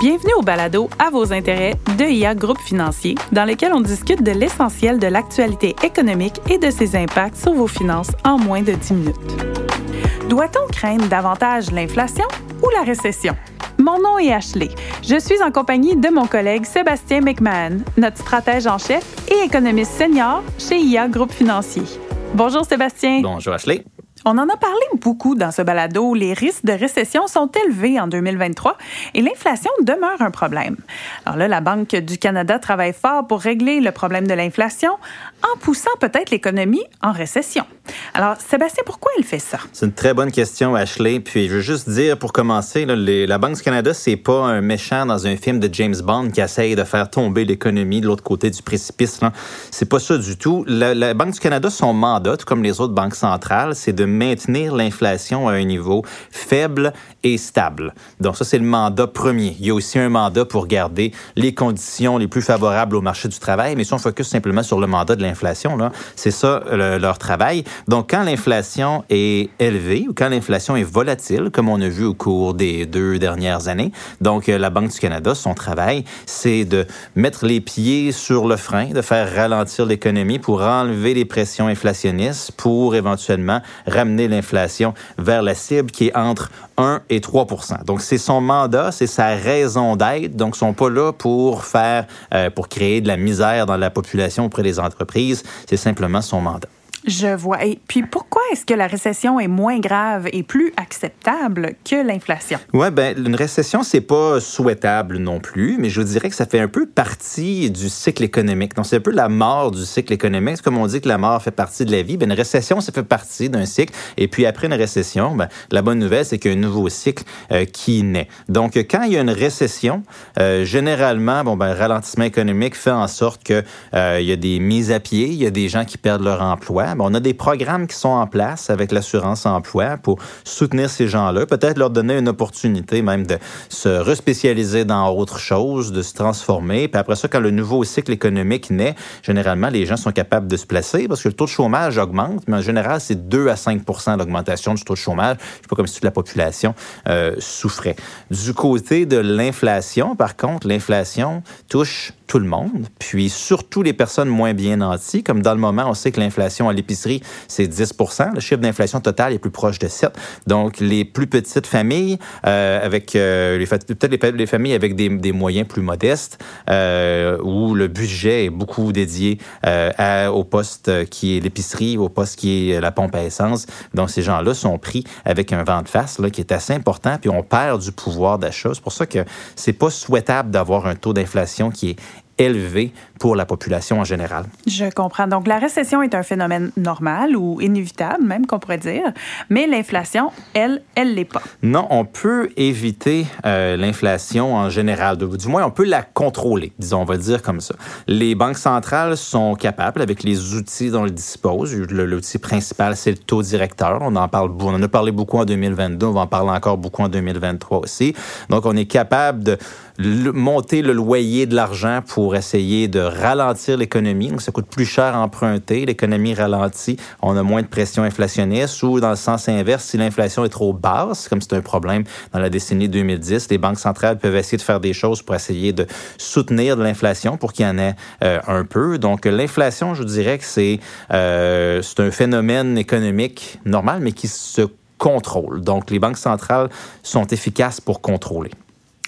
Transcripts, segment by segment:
Bienvenue au balado À vos intérêts de IA Groupe Financier, dans lequel on discute de l'essentiel de l'actualité économique et de ses impacts sur vos finances en moins de 10 minutes. Doit-on craindre davantage l'inflation ou la récession? Mon nom est Ashley. Je suis en compagnie de mon collègue Sébastien McMahon, notre stratège en chef et économiste senior chez IA Groupe Financier. Bonjour Sébastien. Bonjour Ashley. On en a parlé beaucoup dans ce balado. Les risques de récession sont élevés en 2023 et l'inflation demeure un problème. Alors là, la Banque du Canada travaille fort pour régler le problème de l'inflation en poussant peut-être l'économie en récession. Alors, Sébastien, pourquoi elle fait ça? C'est une très bonne question, Ashley. Puis, je veux juste dire, pour commencer, la Banque du Canada, c'est pas un méchant dans un film de James Bond qui essaye de faire tomber l'économie de l'autre côté du précipice. C'est pas ça du tout. La, Banque du Canada, son mandat, tout comme les autres banques centrales, c'est de maintenir l'inflation à un niveau faible et stable. Donc ça, c'est le mandat premier. Il y a aussi un mandat pour garder les conditions les plus favorables au marché du travail, mais si on focus simplement sur le mandat de l'inflation, c'est ça leur travail. Donc quand l'inflation est élevée ou quand l'inflation est volatile, comme on a vu au cours des deux dernières années, donc euh, la Banque du Canada, son travail, c'est de mettre les pieds sur le frein, de faire ralentir l'économie pour enlever les pressions inflationnistes, pour éventuellement ramener l'inflation vers la cible qui est entre 1 et 3 Donc, c'est son mandat, c'est sa raison d'être. Donc, ils sont pas là pour faire, euh, pour créer de la misère dans la population auprès des entreprises. C'est simplement son mandat. Je vois. Et puis pourquoi est-ce que la récession est moins grave et plus acceptable que l'inflation? Oui, ben une récession, c'est pas souhaitable non plus, mais je vous dirais que ça fait un peu partie du cycle économique. Donc, c'est un peu la mort du cycle économique. Comme on dit que la mort fait partie de la vie. Ben, une récession, ça fait partie d'un cycle. Et puis après une récession, ben, la bonne nouvelle, c'est qu'il y a un nouveau cycle euh, qui naît. Donc, quand il y a une récession, euh, généralement, bon, ben, le ralentissement économique fait en sorte que euh, il y a des mises à pied, il y a des gens qui perdent leur emploi on a des programmes qui sont en place avec l'assurance emploi pour soutenir ces gens-là, peut-être leur donner une opportunité même de se respécialiser dans autre chose, de se transformer. Puis après ça, quand le nouveau cycle économique naît, généralement, les gens sont capables de se placer parce que le taux de chômage augmente, mais en général, c'est 2 à 5% d'augmentation du taux de chômage. C'est pas comme si toute la population euh, souffrait. Du côté de l'inflation, par contre, l'inflation touche tout le monde, puis surtout les personnes moins bien nanties, comme dans le moment, on sait que l'inflation à l'épicerie, c'est 10% Le chiffre d'inflation total est plus proche de 7 Donc, les plus petites familles, euh, avec euh, peut-être les, familles avec des, moyens plus modestes, euh, où le budget est beaucoup dédié euh, au poste qui est l'épicerie, au poste qui est la pompe à essence. Donc, ces gens-là sont pris avec un vent de face là, qui est assez important, puis on perd du pouvoir d'achat. C'est pour ça que c'est pas souhaitable d'avoir un taux d'inflation qui est élevé pour la population en général. Je comprends. Donc, la récession est un phénomène normal ou inévitable, même qu'on pourrait dire, mais l'inflation, elle, elle l'est pas. Non, on peut éviter euh, l'inflation en général. Du moins, on peut la contrôler, disons, on va dire comme ça. Les banques centrales sont capables, avec les outils dont elles disposent, l'outil principal, c'est le taux directeur. On en parle, on en a parlé beaucoup en 2022, on va en parler encore beaucoup en 2023 aussi. Donc, on est capable de monter le loyer de l'argent pour essayer de ralentir l'économie. Donc, ça coûte plus cher à emprunter. L'économie ralentit. On a moins de pression inflationniste. Ou dans le sens inverse, si l'inflation est trop basse, comme c'est un problème dans la décennie 2010, les banques centrales peuvent essayer de faire des choses pour essayer de soutenir de l'inflation pour qu'il y en ait euh, un peu. Donc, l'inflation, je dirais que c'est euh, c'est un phénomène économique normal, mais qui se contrôle. Donc, les banques centrales sont efficaces pour contrôler.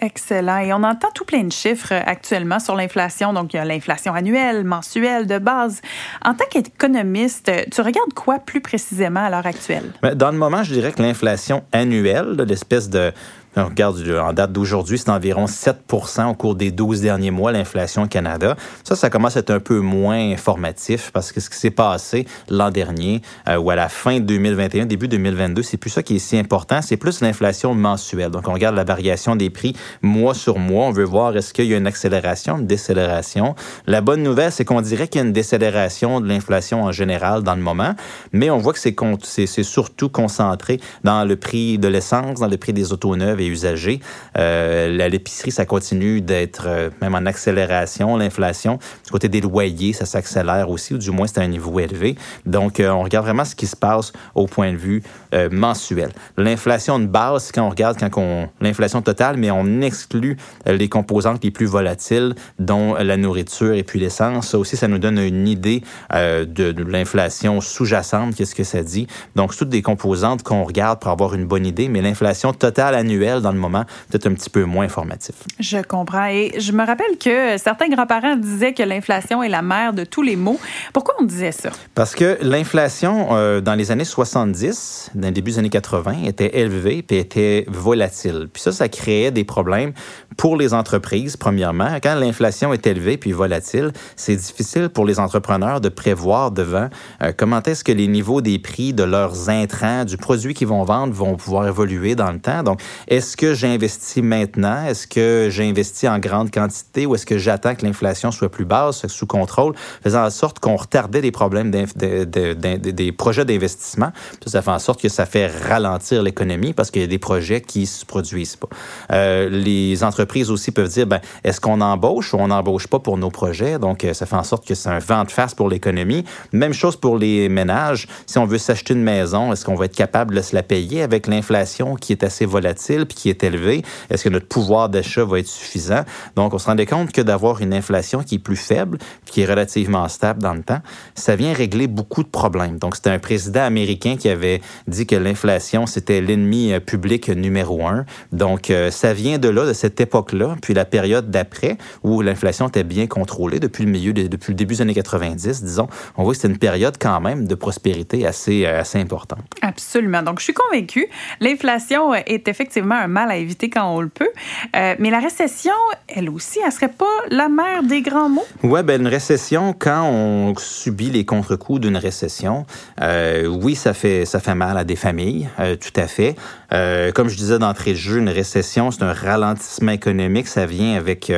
Excellent. Et on entend tout plein de chiffres actuellement sur l'inflation. Donc, il y a l'inflation annuelle, mensuelle, de base. En tant qu'économiste, tu regardes quoi plus précisément à l'heure actuelle? Ben, dans le moment, je dirais que l'inflation annuelle, l'espèce de on regarde, en date d'aujourd'hui, c'est environ 7% au cours des 12 derniers mois, l'inflation au Canada. Ça, ça commence à être un peu moins informatif parce que ce qui s'est passé l'an dernier euh, ou à la fin de 2021, début 2022, c'est plus ça qui est si important, c'est plus l'inflation mensuelle. Donc, on regarde la variation des prix mois sur mois. On veut voir est-ce qu'il y a une accélération, une décélération. La bonne nouvelle, c'est qu'on dirait qu'il y a une décélération de l'inflation en général dans le moment, mais on voit que c'est surtout concentré dans le prix de l'essence, dans le prix des autos neuves usagers. Euh, l'épicerie, ça continue d'être euh, même en accélération, l'inflation. Du côté des loyers, ça s'accélère aussi, ou du moins c'est à un niveau élevé. Donc, euh, on regarde vraiment ce qui se passe au point de vue euh, mensuel. L'inflation de base, quand on regarde quand on l'inflation totale, mais on exclut les composantes les plus volatiles, dont la nourriture et puis l'essence. Ça aussi, ça nous donne une idée de, de l'inflation sous-jacente, qu'est-ce que ça dit. Donc, toutes des composantes qu'on regarde pour avoir une bonne idée, mais l'inflation totale annuelle, dans le moment, peut-être un petit peu moins informatif. Je comprends. Et je me rappelle que certains grands-parents disaient que l'inflation est la mère de tous les maux. Pourquoi on disait ça? Parce que l'inflation, euh, dans les années 70, dans le début des années 80, était élevée puis était volatile. Puis ça, ça créait des problèmes pour les entreprises, premièrement. Quand l'inflation est élevée puis volatile, c'est difficile pour les entrepreneurs de prévoir devant euh, comment est-ce que les niveaux des prix de leurs intrants, du produit qu'ils vont vendre, vont pouvoir évoluer dans le temps. Donc, est-ce que j'investis maintenant? Est-ce que j'investis en grande quantité ou est-ce que j'attends que l'inflation soit plus basse, sous contrôle, faisant en sorte qu'on retardait les problèmes des projets d'investissement? Ça, ça fait en sorte que ça fait ralentir l'économie parce qu'il y a des projets qui se produisent pas. Euh, les entreprises aussi peuvent dire, ben, est-ce qu'on embauche ou on n'embauche pas pour nos projets? Donc, euh, ça fait en sorte que c'est un vent de face pour l'économie. Même chose pour les ménages. Si on veut s'acheter une maison, est-ce qu'on va être capable de se la payer avec l'inflation qui est assez volatile? Puis qui est élevée? Est-ce que notre pouvoir d'achat va être suffisant? Donc, on se rendait compte que d'avoir une inflation qui est plus faible, qui est relativement stable dans le temps, ça vient régler beaucoup de problèmes. Donc, c'était un président américain qui avait dit que l'inflation, c'était l'ennemi euh, public numéro un. Donc, euh, ça vient de là, de cette époque-là, puis la période d'après, où l'inflation était bien contrôlée depuis le milieu, depuis le début des années 90, disons. On voit que c'était une période quand même de prospérité assez, euh, assez importante. Absolument. Donc, je suis convaincue, l'inflation est effectivement un mal à éviter quand on le peut, mais la récession, elle aussi, elle serait pas la mère des grands mots? Oui, ben une récession, quand on subit les contre-coups d'une récession, euh, oui, ça fait, ça fait mal à des familles, euh, tout à fait. Euh, comme je disais d'entrée de jeu, une récession, c'est un ralentissement économique. Ça vient avec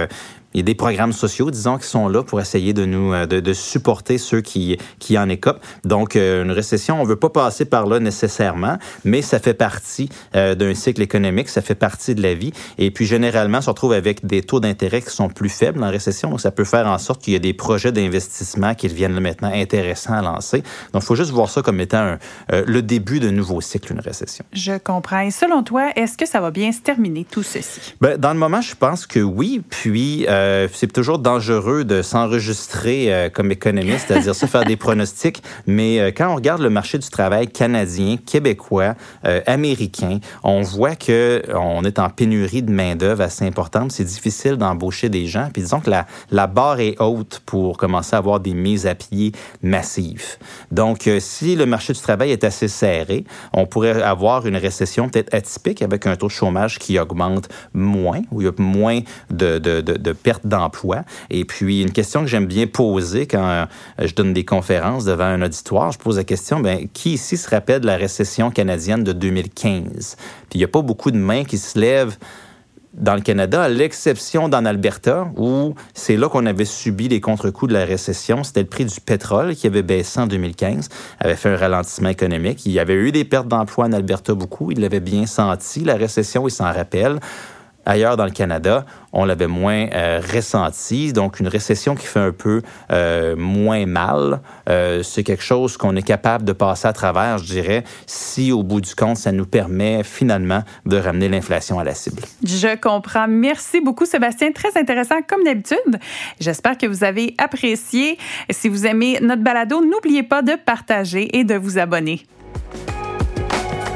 il y a des programmes sociaux, disons, qui sont là pour essayer de nous euh, de, de supporter ceux qui, qui en écopent. Donc, euh, une récession, on veut pas passer par là nécessairement, mais ça fait partie euh, d'un cycle économique, ça fait partie de la vie. Et puis, généralement, on se retrouve avec des taux d'intérêt qui sont plus faibles en récession. Donc, ça peut faire en sorte qu'il y a des projets d'investissement qui deviennent maintenant intéressants à lancer. Donc, il faut juste voir ça comme étant le début d'un nouveau cycle, une récession. Je comprends. Et selon toi, est-ce que ça va bien se terminer, tout ceci? Ben, dans le moment, je pense que oui. Puis, euh, c'est toujours dangereux de s'enregistrer euh, comme économiste, c'est-à-dire se faire des pronostics. Mais euh, quand on regarde le marché du travail canadien, québécois, américain, on voit que on est en pénurie de main d'œuvre assez importante. C'est difficile d'embaucher des gens. Puis disons que la, la barre est haute pour commencer à avoir des mises à pied massives. Donc, si le marché du travail est assez serré, on pourrait avoir une récession peut-être atypique avec un taux de chômage qui augmente moins, où il y a moins de, de, de, de perte d'emploi. Et puis, une question que j'aime bien poser quand euh, je donne des conférences devant un auditoire, je pose la question, ben, qui ici se rappelle de la récession canadienne de 2015? Puis, il n'y a pas beaucoup de mains qui se lèvent dans le Canada, à l'exception d'en Alberta, où c'est là qu'on avait subi les contre-coups de la récession. C'était le prix du pétrole qui avait baissé en 2015, avait fait un ralentissement économique. Il y avait eu des pertes d'emploi en Alberta beaucoup. Il l'avait bien senti, la récession, il s'en rappelle. Ailleurs dans le Canada, on l'avait moins euh, ressenti. Donc, une récession qui fait un peu euh, moins mal, euh, c'est quelque chose qu'on est capable de passer à travers, je dirais, si au bout du compte, ça nous permet finalement de ramener l'inflation à la cible. Je comprends. Merci beaucoup, Sébastien. Très intéressant, comme d'habitude. J'espère que vous avez apprécié. Si vous aimez notre balado, n'oubliez pas de partager et de vous abonner.